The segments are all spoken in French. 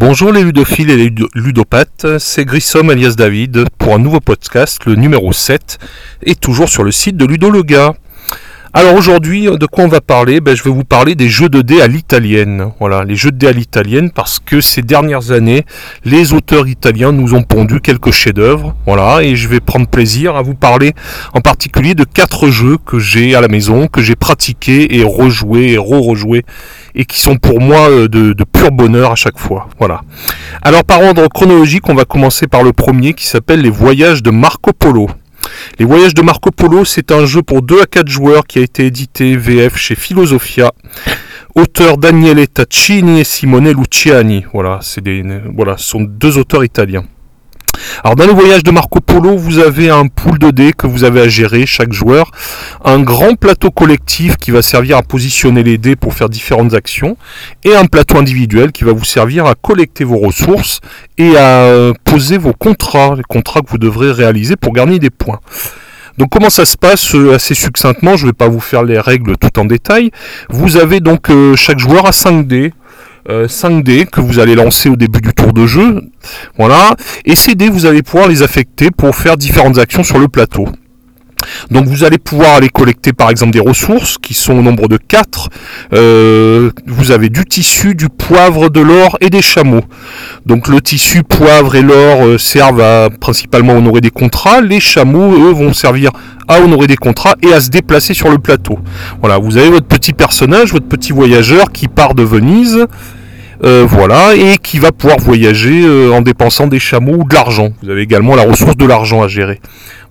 Bonjour les ludophiles et les ludopathes, c'est Grissom alias David pour un nouveau podcast, le numéro 7, et toujours sur le site de Ludologa. Alors aujourd'hui, de quoi on va parler? Ben, Je vais vous parler des jeux de dés à l'italienne. Voilà, les jeux de dés à l'italienne parce que ces dernières années, les auteurs italiens nous ont pondu quelques chefs-d'œuvre. Voilà, et je vais prendre plaisir à vous parler en particulier de quatre jeux que j'ai à la maison, que j'ai pratiqués et rejoués et re-rejoués et qui sont pour moi euh, de, pur bonheur à chaque fois. Voilà. Alors par ordre chronologique, on va commencer par le premier qui s'appelle Les Voyages de Marco Polo. Les Voyages de Marco Polo, c'est un jeu pour 2 à 4 joueurs qui a été édité VF chez Philosophia. Auteur Daniele Taccini et Simone Luciani. Voilà, c'est des, voilà, ce sont deux auteurs italiens. Alors dans le voyage de Marco Polo, vous avez un pool de dés que vous avez à gérer chaque joueur, un grand plateau collectif qui va servir à positionner les dés pour faire différentes actions, et un plateau individuel qui va vous servir à collecter vos ressources et à euh, poser vos contrats, les contrats que vous devrez réaliser pour gagner des points. Donc comment ça se passe euh, assez succinctement, je ne vais pas vous faire les règles tout en détail. Vous avez donc euh, chaque joueur à 5 dés, 5 dés que vous allez lancer au début du tour de jeu. Voilà. Et ces dés, vous allez pouvoir les affecter pour faire différentes actions sur le plateau. Donc vous allez pouvoir aller collecter par exemple des ressources qui sont au nombre de 4. Euh, vous avez du tissu, du poivre, de l'or et des chameaux. Donc le tissu, poivre et l'or euh, servent à principalement honorer des contrats. Les chameaux, eux, vont servir à honorer des contrats et à se déplacer sur le plateau. Voilà, vous avez votre petit personnage, votre petit voyageur qui part de Venise euh, voilà, et qui va pouvoir voyager euh, en dépensant des chameaux ou de l'argent. Vous avez également la ressource de l'argent à gérer.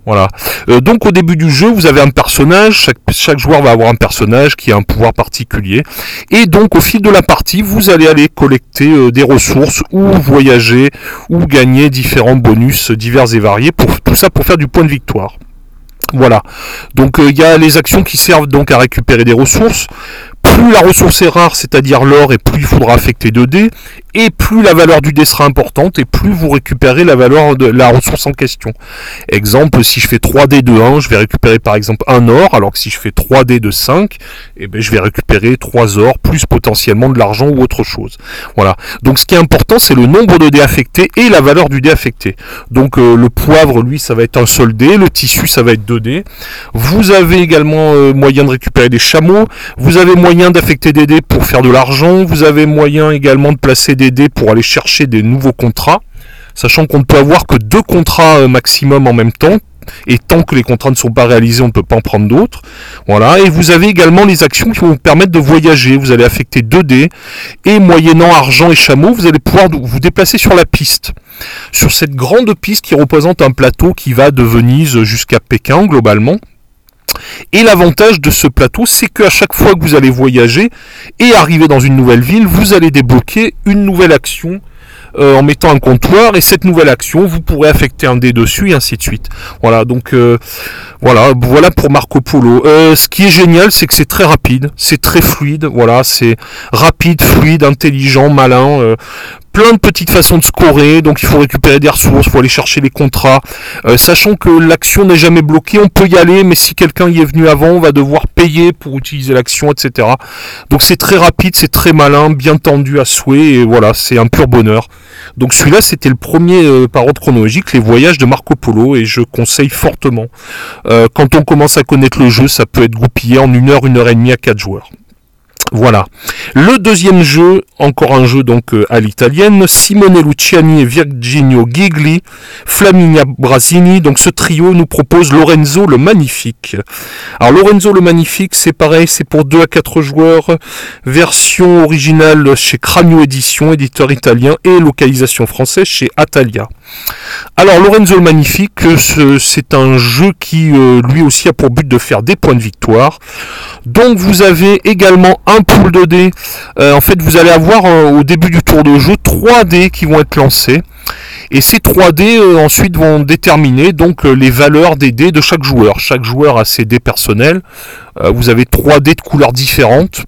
Voilà. Euh, donc au début du jeu, vous avez un personnage, chaque, joueur va avoir un personnage qui a un pouvoir particulier. Et donc au fil de la partie, vous allez aller collecter des ressources ou voyager ou gagner différents bonus divers et variés pour tout ça pour faire du point de victoire. Voilà. Donc il y a les actions qui servent donc à récupérer des ressources plus la ressource est rare, c'est-à-dire l'or, et plus il faudra affecter 2 dés, et plus la valeur du dé sera importante, et plus vous récupérez la valeur de la ressource en question. Exemple, si je fais 3 dés de 1, je vais récupérer par exemple un or, alors que si je fais 3 dés de 5, eh ben, je vais récupérer 3 or, plus potentiellement de l'argent ou autre chose. Voilà. Donc ce qui est important, c'est le nombre de dés affectés et la valeur du dé affecté. Donc euh, le poivre, lui, ça va être un seul dé, le tissu, ça va être 2 dés. Vous avez également euh, moyen de récupérer des chameaux, vous avez moyen d'affecter des dés pour faire de l'argent, vous avez moyen également de placer des dés pour aller chercher des nouveaux contrats, sachant qu'on ne peut avoir que deux contrats euh, maximum en même temps, et tant que les contrats ne sont pas réalisés, on ne peut pas en prendre d'autres. Voilà. Et vous avez également les actions qui vont vous permettre de voyager. Vous allez affecter 2 dés. Et moyennant argent et chameau, vous allez pouvoir vous déplacer sur la piste. Sur cette grande piste qui représente un plateau qui va de Venise jusqu'à Pékin globalement. Et l'avantage de ce plateau, c'est qu'à chaque fois que vous allez voyager et arriver dans une nouvelle ville, vous allez débloquer une nouvelle action euh, en mettant un comptoir et cette nouvelle action, vous pourrez affecter un dé dessus et ainsi de suite. Voilà, donc euh, voilà, voilà pour Marco Polo. Euh, ce qui est génial, c'est que c'est très rapide, c'est très fluide. Voilà, c'est rapide, fluide, intelligent, malin plein de petites façons de scorer, donc il faut récupérer des ressources, il faut aller chercher les contrats, euh, sachant que l'action n'est jamais bloquée, on peut y aller, mais si quelqu'un y est venu avant, on va devoir payer pour utiliser l'action, etc. Donc c'est très rapide, c'est très malin, bien tendu à souhait, et voilà, c'est un pur bonheur. Donc celui-là, c'était le premier euh, par ordre chronologique, les voyages de Marco Polo, et je conseille fortement. Euh, quand on commence à connaître le jeu, ça peut être goupillé en une heure, une heure et demie à quatre joueurs. Voilà. Le deuxième jeu, encore un jeu donc euh, à l'italienne, Simone Luciani et Virginio Gigli, Flaminia Brasini. Donc ce trio nous propose Lorenzo le Magnifique. Alors Lorenzo le Magnifique, c'est pareil, c'est pour 2 à 4 joueurs, version originale chez Cranio Édition, éditeur italien, et localisation française chez Atalia. Alors Lorenzo le Magnifique, c'est un jeu qui euh, lui aussi a pour but de faire des points de victoire. Donc vous avez également un pool de dés. Euh, en fait vous allez avoir euh, au début du tour de jeu 3 dés qui vont être lancés. Et ces 3 dés ensuite vont déterminer donc les valeurs des dés de chaque joueur. Chaque joueur a ses dés personnels. vous avez 3 dés de couleurs différentes,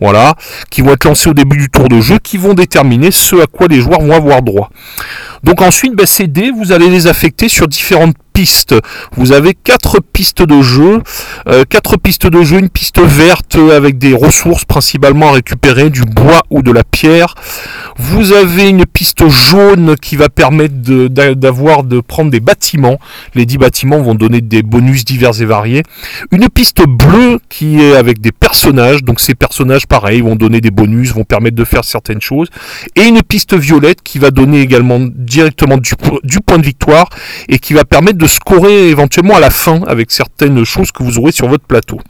voilà, qui vont être lancés au début du tour de jeu, qui vont déterminer ce à quoi les joueurs vont avoir droit. Donc ensuite, ben, ces dés, vous allez les affecter sur différentes Vous avez quatre pistes de jeu, euh, quatre pistes de jeu, une piste verte avec des ressources principalement à récupérer, du bois ou de la pierre. Vous avez une piste jaune qui va permettre d'avoir de, prendre des bâtiments. Les dix bâtiments vont donner des bonus divers et variés. Une piste bleue qui est avec des personnages. Donc ces personnages, pareil, vont donner des bonus, vont permettre de faire certaines choses. Et une piste violette qui va donner également directement du, du point de victoire et qui va permettre de scorer éventuellement à la fin avec certaines choses que vous aurez sur votre plateau.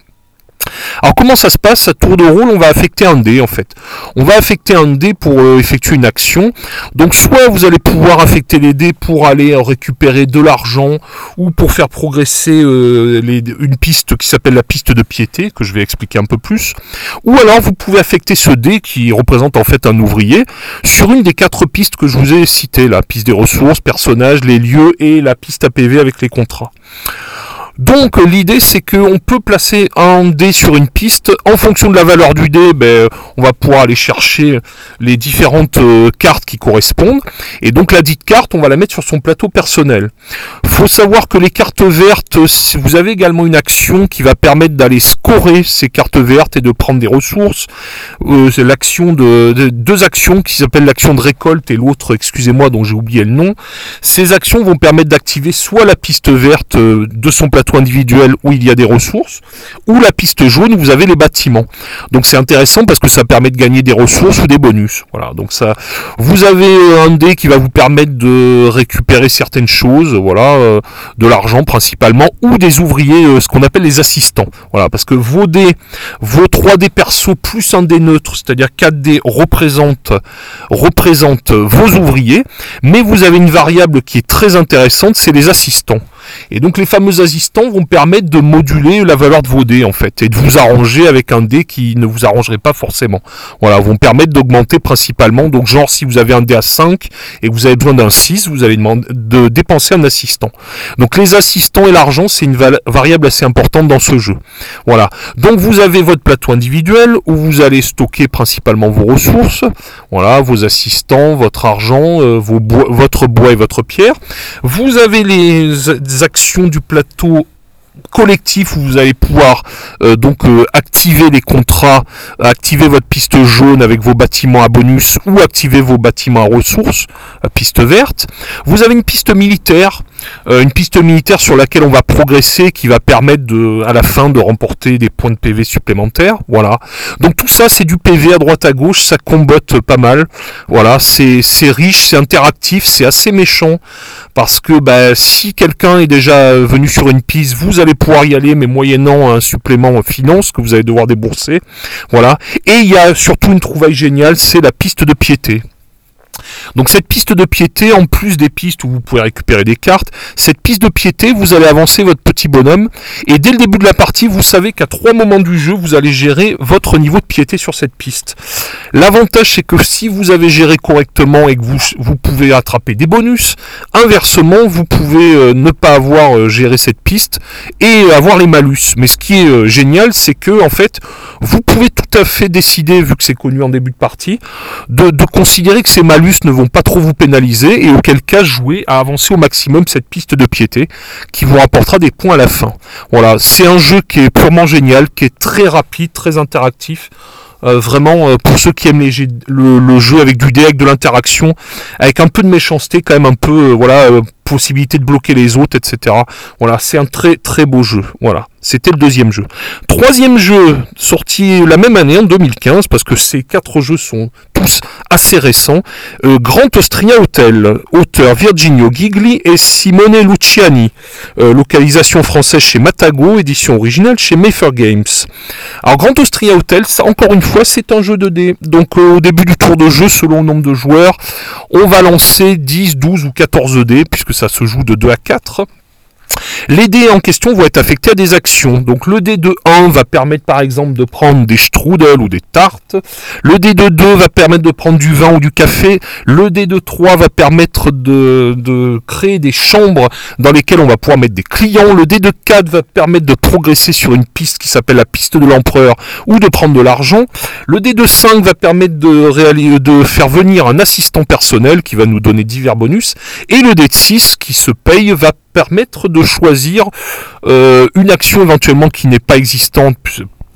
Alors comment ça se passe À tour de rôle, on va affecter un dé en fait. On va affecter un dé pour euh, effectuer une action. Donc soit vous allez pouvoir affecter les dés pour aller récupérer de l'argent ou pour faire progresser euh, une piste qui s'appelle la piste de piété, que je vais expliquer un peu plus. Ou alors vous pouvez affecter ce dé qui représente en fait un ouvrier sur une des quatre pistes que je vous ai citées, la piste des ressources, personnages, les lieux et la piste APV avec les contrats. Donc l'idée c'est qu'on peut placer un dé sur une piste. En fonction de la valeur du dé, ben, on va pouvoir aller chercher les différentes euh, cartes qui correspondent. Et donc la dite carte, on va la mettre sur son plateau personnel. Faut savoir que les cartes vertes, vous avez également une action qui va permettre d'aller scorer ces cartes vertes et de prendre des ressources. Euh, c'est l'action de, deux actions qui s'appellent l'action de récolte et l'autre, excusez-moi, dont j'ai oublié le nom. Ces actions vont permettre d'activer soit la piste verte euh, de son plateau individuel où il y a des ressources, ou la piste jaune où vous avez les bâtiments. Donc c'est intéressant parce que ça permet de gagner des ressources ou des bonus. Voilà, donc ça, vous avez un dé qui va vous permettre de récupérer certaines choses, voilà, euh, de l'argent principalement, ou des ouvriers, euh, ce qu'on appelle les assistants. Voilà, parce que vos dés, vos 3 dés perso plus un dé neutre, c'est-à-dire 4 dés représentent, représentent vos ouvriers, mais vous avez une variable qui est très intéressante, c'est les assistants. Et donc les fameux assistants vont permettre de moduler la valeur de vos dés en fait et de vous arranger avec un dé qui ne vous arrangerait pas forcément. Voilà, vont permettre d'augmenter principalement. Donc genre si vous avez un dé à 5 et que vous avez besoin d'un 6, vous allez demander de dépenser un assistant. Donc les assistants et l'argent, c'est une variable assez importante dans ce jeu. Voilà. Donc vous avez votre plateau individuel où vous allez stocker principalement vos ressources. Voilà, vos assistants, votre argent, euh, votre bois et votre pierre. Vous avez les actions du plateau collectif où vous allez pouvoir euh, donc euh, activer les contrats, activer votre piste jaune avec vos bâtiments à bonus ou activer vos bâtiments à ressources, piste verte. Vous avez une piste militaire une piste militaire sur laquelle on va progresser, qui va permettre de, à la fin de remporter des points de PV supplémentaires. Voilà. Donc tout ça, c'est du PV à droite à gauche, ça combotte pas mal. Voilà, c'est riche, c'est interactif, c'est assez méchant parce que bah, si quelqu'un est déjà venu sur une piste, vous allez pouvoir y aller, mais moyennant un supplément finance que vous allez devoir débourser. Voilà. Et il y a surtout une trouvaille géniale, c'est la piste de piété. Donc cette piste de piété, en plus des pistes où vous pouvez récupérer des cartes, cette piste de piété, vous allez avancer votre petit bonhomme, et dès le début de la partie, vous savez qu'à trois moments du jeu, vous allez gérer votre niveau de piété sur cette piste. L'avantage, c'est que si vous avez géré correctement et que vous, pouvez attraper des bonus, inversement, vous pouvez euh, ne pas avoir euh, géré cette piste et avoir les malus. Mais ce qui est euh, génial, c'est que en fait, vous pouvez tout à fait décider, vu que c'est connu en début de partie, de, de considérer que ces malus ne vont pas trop vous pénaliser et auquel cas jouer à avancer au maximum cette piste de piété qui vous rapportera des points à la fin. Voilà, c'est un jeu qui est purement génial, qui est très rapide, très interactif. Euh, vraiment, euh, pour ceux qui aiment le, jeu avec du dé, avec de l'interaction, avec un peu de méchanceté, quand même un peu, euh, voilà, possibilité de bloquer les autres, etc. Voilà, c'est un très très beau jeu. Voilà. C'était le deuxième jeu. Troisième jeu, sorti la même année, en 2015, parce que ces quatre jeux sont tous assez récents. Euh, Grand Austria Hotel, auteur Virginio Gigli et Simone Luciani. Euh, localisation française chez Matago, édition originale chez Mayfair Games. Alors Grand Austria Hotel, ça, encore une fois, c'est un jeu de dés. Donc euh, au début du tour de jeu, selon le nombre de joueurs, on va lancer 10, 12 ou 14 dés, puisque ça se joue de 2 à 4. Les dés en question vont être affectés à des actions. Donc le dé de 1 va permettre par exemple de prendre des strudels ou des tartes. Le dé de 2 va permettre de prendre du vin ou du café. Le dé de 3 va permettre de, de créer des chambres dans lesquelles on va pouvoir mettre des clients. Le dé de 4 va permettre de progresser sur une piste qui s'appelle la piste de l'empereur ou de prendre de l'argent. Le dé de 5 va permettre de, réaliser, de faire venir un assistant personnel qui va nous donner divers bonus. Et le dé de 6 qui se paye va permettre de choisir euh, une action éventuellement qui n'est pas existante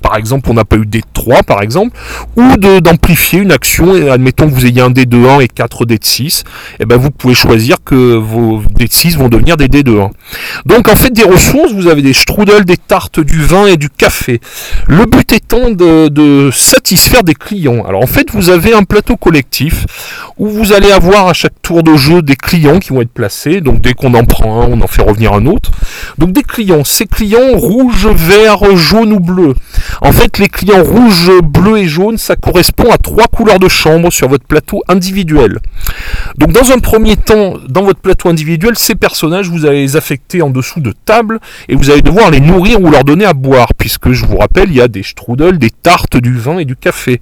par exemple, on n'a pas eu d 3 par exemple, ou d'amplifier une action, et admettons que vous ayez un d de 1 et 4 d de 6, et ben vous pouvez choisir que vos d de 6 vont devenir des d de 1. Donc en fait des ressources, vous avez des strudels, des tartes, du vin et du café. Le but étant de, de satisfaire des clients. Alors en fait vous avez un plateau collectif où vous allez avoir à chaque tour de jeu des clients qui vont être placés, donc dès qu'on en prend un, on en fait revenir un autre. Donc des clients, ces clients rouge, vert, jaune ou bleu. En fait, les clients rouge, bleu et jaune, ça correspond à trois couleurs de chambre sur votre plateau individuel. Donc dans un premier temps, dans votre plateau individuel, ces personnages, vous allez les affecter en dessous de table et vous allez devoir les nourrir ou leur donner à boire, puisque je vous rappelle, il y a des strudels, des tartes, du vin et du café.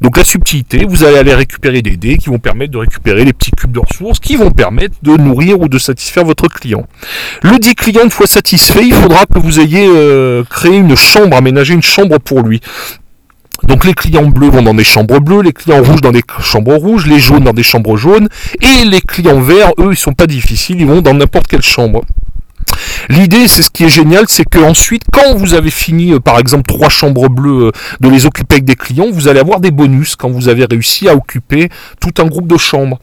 Donc la subtilité, vous allez aller récupérer des dés qui vont permettre de récupérer les petits cubes de ressources qui vont permettre de nourrir ou de satisfaire votre client. Le dit client, une fois satisfait, il faudra que vous ayez euh, créé une chambre, aménagé une chambre pour lui. Donc les clients bleus vont dans des chambres bleues, les clients rouges dans des chambres rouges, les jaunes dans des chambres jaunes, et les clients verts, eux, ils sont pas difficiles, ils vont dans n'importe quelle chambre. L'idée, c'est ce qui est génial, c'est que ensuite, quand vous avez fini, euh, par exemple, trois chambres bleues, euh, de les occuper avec des clients, vous allez avoir des bonus quand vous avez réussi à occuper tout un groupe de chambres.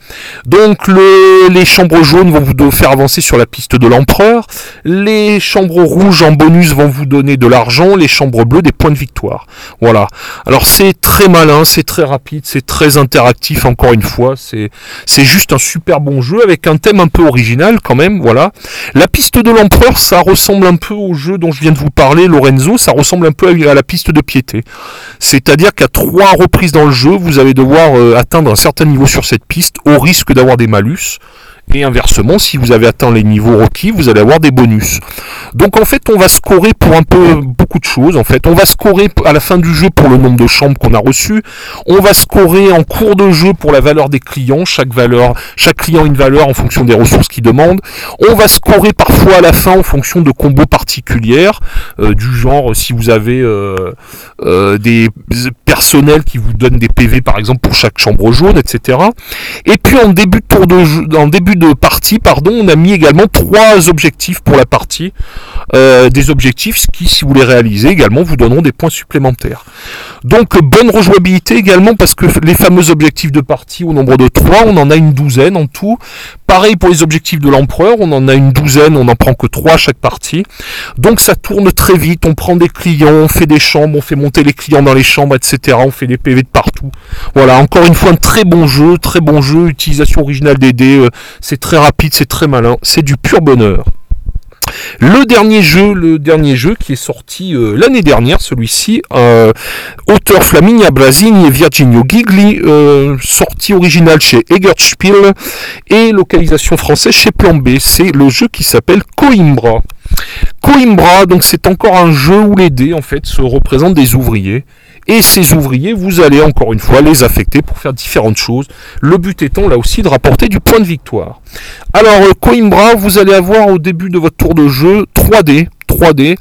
Donc, les chambres jaunes vont vous faire avancer sur la piste de l'empereur. Les chambres rouges en bonus vont vous donner de l'argent. Les chambres bleues des points de victoire. Voilà. Alors, c'est très malin, c'est très rapide, c'est très interactif. Encore une fois, c'est c'est juste un super bon jeu avec un thème un peu original quand même. Voilà. La piste de l'empereur, ça ressemble un peu au jeu dont je viens de vous parler, Lorenzo, ça ressemble un peu à la piste de piété. C'est-à-dire qu'à trois reprises dans le jeu, vous allez devoir euh, atteindre un certain niveau sur cette piste au risque d'avoir des malus. Et inversement, si vous avez atteint les niveaux requis, vous allez avoir des bonus. Donc en fait, on va scorer pour un peu beaucoup de choses. En fait, on va scorer à la fin du jeu pour le nombre de chambres qu'on a reçues. On va scorer en cours de jeu pour la valeur des clients. Chaque valeur, chaque client a une valeur en fonction des ressources qu'il demande. On va scorer parfois à la fin en fonction de combos particulières, euh, du genre si vous avez euh, euh, des personnels qui vous donnent des PV par exemple pour chaque chambre jaune, etc. Et puis en début de tour de jeu, en début de partie, pardon, on a mis également trois objectifs pour la partie. Euh, des objectifs qui, si vous les réalisez également, vous donneront des points supplémentaires. Donc bonne rejouabilité également parce que les fameux objectifs de partie au nombre de trois, on en a une douzaine en tout. Pareil pour les objectifs de l'empereur, on en a une douzaine, on n'en prend que trois chaque partie. Donc ça tourne très vite, on prend des clients, on fait des chambres, on fait monter les clients dans les chambres, etc. On fait des PV de partout. Voilà, encore une fois un très bon jeu, très bon jeu, utilisation originale des dés, euh, c'est très rapide, c'est très malin, c'est du pur bonheur. Le dernier jeu, le dernier jeu qui est sorti euh, l'année dernière, celui-ci, euh, auteur Flaminia Brasini et Virginio Gigli, euh, sorti original chez Egertspiel et localisation française chez Plan B. C'est le jeu qui s'appelle Coimbra. Coimbra, donc c'est encore un jeu où les dés en fait se représentent des ouvriers et ces ouvriers, vous allez encore une fois les affecter pour faire différentes choses. Le but étant là aussi de rapporter du point de victoire. Alors euh, Coimbra, vous allez avoir au début de votre tour de jeu 3 dés 3D.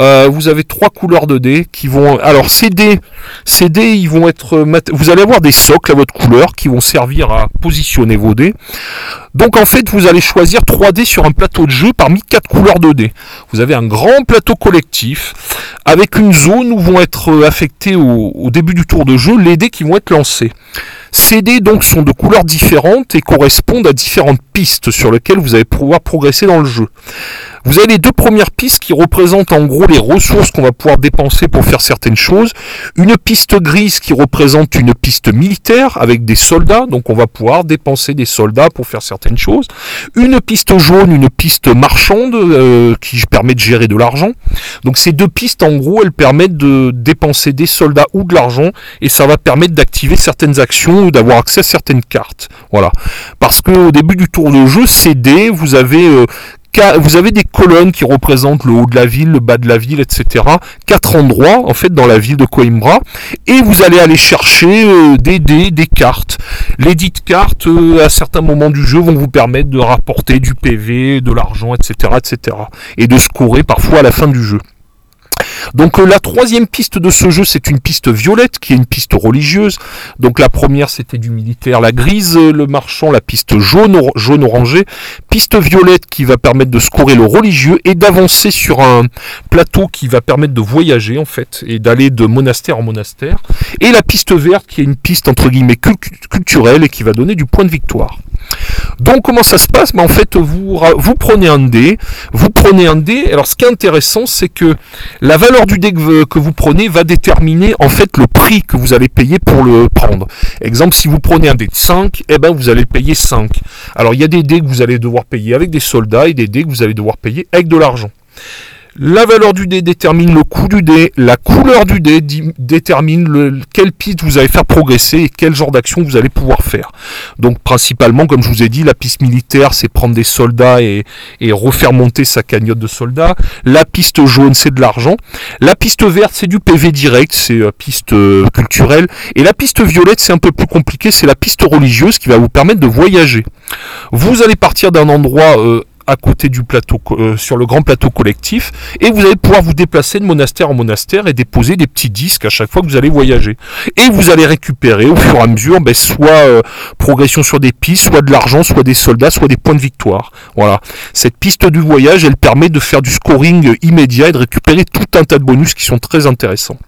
Euh, vous avez trois couleurs de dés qui vont. Alors ces dés, ces dés, ils vont être. Vous allez avoir des socles à votre couleur qui vont servir à positionner vos dés. Donc en fait, vous allez choisir 3 dés sur un plateau de jeu parmi quatre couleurs de dés. Vous avez un grand plateau collectif avec une zone où vont être affectés au, au début du tour de jeu les dés qui vont être lancés. Ces dés donc sont de couleurs différentes et correspondent à différentes pistes sur lesquelles vous allez pouvoir progresser dans le jeu. Vous avez les deux premières pistes qui représentent en gros les ressources qu'on va pouvoir dépenser pour faire certaines choses. Une piste grise qui représente une piste militaire avec des soldats, donc on va pouvoir dépenser des soldats pour faire certaines choses. Une piste jaune, une piste marchande euh, qui permet de gérer de l'argent. Donc ces deux pistes en gros elles permettent de dépenser des soldats ou de l'argent et ça va permettre d'activer certaines actions ou d'avoir accès à certaines cartes. Voilà. Parce que au début du tour de jeu, dés, vous avez euh, vous avez des colonnes qui représentent le haut de la ville, le bas de la ville, etc. Quatre endroits en fait dans la ville de Coimbra et vous allez aller chercher euh, des dés, des cartes. Les dites cartes euh, à certains moments du jeu vont vous permettre de rapporter du PV, de l'argent, etc., etc. et de scorer parfois à la fin du jeu. Donc euh, la troisième piste de ce jeu, c'est une piste violette, qui est une piste religieuse. Donc la première, c'était du militaire, la grise, le marchand, la piste jaune, jaune orangé. Piste violette qui va permettre de scorer le religieux et d'avancer sur un plateau qui va permettre de voyager en fait et d'aller de monastère en monastère. Et la piste verte qui est une piste entre guillemets culturelle et qui va donner du point de victoire. Donc comment ça se passe? Ben, En fait, vous, prenez un dé, vous prenez un dé. Alors ce qui est intéressant, c'est que la valeur du dé que vous prenez va déterminer en fait le prix que vous allez payer pour le prendre. Exemple, si vous prenez un dé de 5, eh ben, vous allez payer 5. Alors il y a des dés que vous allez devoir payer avec des soldats et des dés que vous allez devoir payer avec de l'argent. La valeur du dé détermine le coût du dé, la couleur du dé détermine le, quelle piste vous allez faire progresser et quel genre d'action vous allez pouvoir faire. Donc principalement, comme je vous ai dit, la piste militaire, c'est prendre des soldats et, refaire monter sa cagnotte de soldats. La piste jaune, c'est de l'argent. La piste verte, c'est du PV direct, c'est la euh, piste euh, culturelle. Et la piste violette, c'est un peu plus compliqué, c'est la piste religieuse qui va vous permettre de voyager. Vous allez partir d'un endroit euh, à côté du plateau, euh, sur le grand plateau collectif, et vous allez pouvoir vous déplacer de monastère en monastère et déposer des petits disques à chaque fois que vous allez voyager. Et vous allez récupérer au fur et à mesure, ben, soit euh, progression sur des pistes, soit de l'argent, soit des soldats, soit des points de victoire. Voilà. Cette piste du voyage, elle permet de faire du scoring immédiat et de récupérer tout un tas de bonus qui sont très intéressants.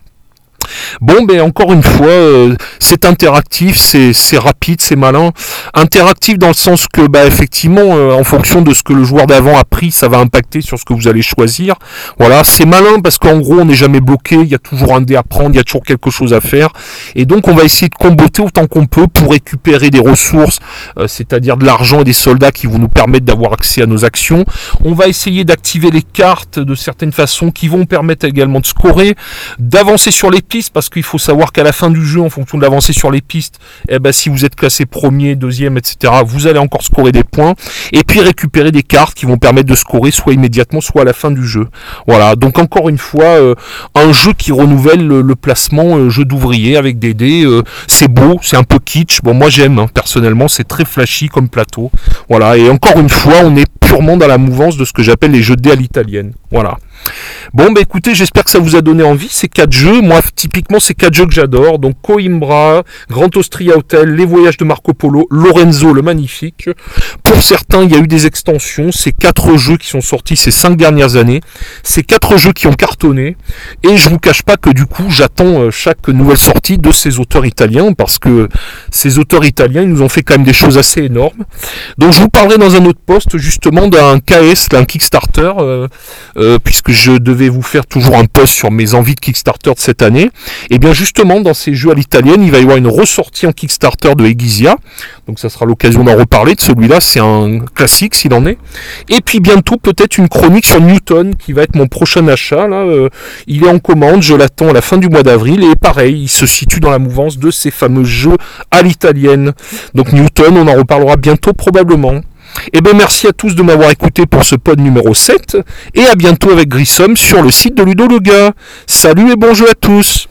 Bon, ben encore une fois, euh, c'est interactif, c'est rapide, c'est malin. Interactif dans le sens que, bah, effectivement, euh, en fonction de ce que le joueur d'avant a pris, ça va impacter sur ce que vous allez choisir. Voilà, c'est malin parce qu'en gros, on n'est jamais bloqué, il y a toujours un dé à prendre, il y a toujours quelque chose à faire. Et donc, on va essayer de comboter autant qu'on peut pour récupérer des ressources, euh, c'est-à-dire de l'argent et des soldats qui vont nous permettre d'avoir accès à nos actions. On va essayer d'activer les cartes de certaines façons qui vont permettre également de scorer, d'avancer sur les parce qu'il faut savoir qu'à la fin du jeu, en fonction de l'avancée sur les pistes, eh ben, si vous êtes classé premier, deuxième, etc., vous allez encore scorer des points et puis récupérer des cartes qui vont permettre de scorer soit immédiatement, soit à la fin du jeu. Voilà. Donc encore une fois, euh, un jeu qui renouvelle le, placement euh, jeu d'ouvrier avec des dés. Euh, c'est beau, c'est un peu kitsch. Bon, moi j'aime hein, personnellement, c'est très flashy comme plateau. Voilà. Et encore une fois, on est purement dans la mouvance de ce que j'appelle les jeux de dés à l'italienne. Voilà. Bon, bah écoutez, j'espère que ça vous a donné envie. Ces quatre jeux, moi, typiquement, c'est quatre jeux que j'adore. Donc, Coimbra, Grand Austria Hotel, Les Voyages de Marco Polo, Lorenzo le Magnifique. Pour certains, il y a eu des extensions. Ces quatre jeux qui sont sortis ces cinq dernières années. Ces quatre jeux qui ont cartonné. Et je vous cache pas que du coup, j'attends euh, chaque nouvelle sortie de ces auteurs italiens parce que ces auteurs italiens, ils nous ont fait quand même des choses assez énormes. Donc, je vous parlerai dans un autre poste justement d'un KS, d'un Kickstarter, euh, euh, puisque je devais vous faire toujours un post sur mes envies de Kickstarter de cette année, et eh bien justement dans ces jeux à l'italienne, il va y avoir une ressortie en Kickstarter de Egizia, donc ça sera l'occasion d'en reparler de celui-là, c'est un classique s'il en est. Et puis bientôt peut-être une chronique sur Newton qui va être mon prochain achat. Là, euh, il est en commande, je l'attends à la fin du mois d'avril et pareil, il se situe dans la mouvance de ces fameux jeux à l'italienne. Donc Newton, on en reparlera bientôt probablement. Eh bien merci à tous de m'avoir écouté pour ce pod numéro 7 et à bientôt avec Grissom sur le site de Ludo Salut et bon jeu à tous